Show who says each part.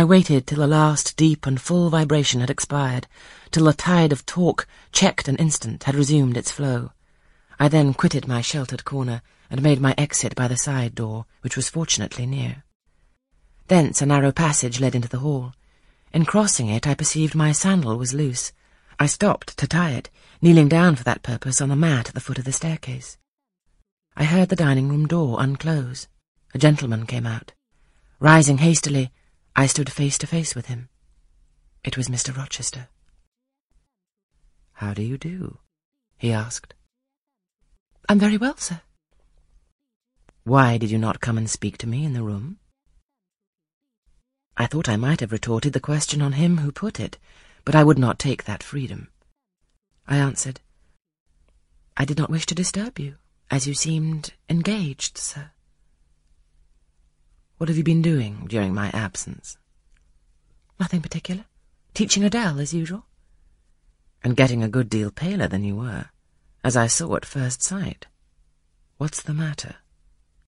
Speaker 1: I waited till the last deep and full vibration had expired, till the tide of talk, checked an instant, had resumed its flow. I then quitted my sheltered corner and made my exit by the side door, which was fortunately near. Thence a narrow passage led into the hall. In crossing it, I perceived my sandal was loose. I stopped to tie it, kneeling down for that purpose on the mat at the foot of the staircase. I heard the dining-room door unclose. A gentleman came out. Rising hastily, I stood face to face with him. It was Mr. Rochester.
Speaker 2: How do you do? he asked.
Speaker 1: I'm very well, sir.
Speaker 2: Why did you not come and speak to me in the room?
Speaker 1: I thought I might have retorted the question on him who put it, but I would not take that freedom. I answered, I did not wish to disturb you, as you seemed engaged, sir.
Speaker 2: What have you been doing during my absence?
Speaker 1: Nothing particular. Teaching Adele, as usual.
Speaker 2: And getting a good deal paler than you were, as I saw at first sight. What's the matter?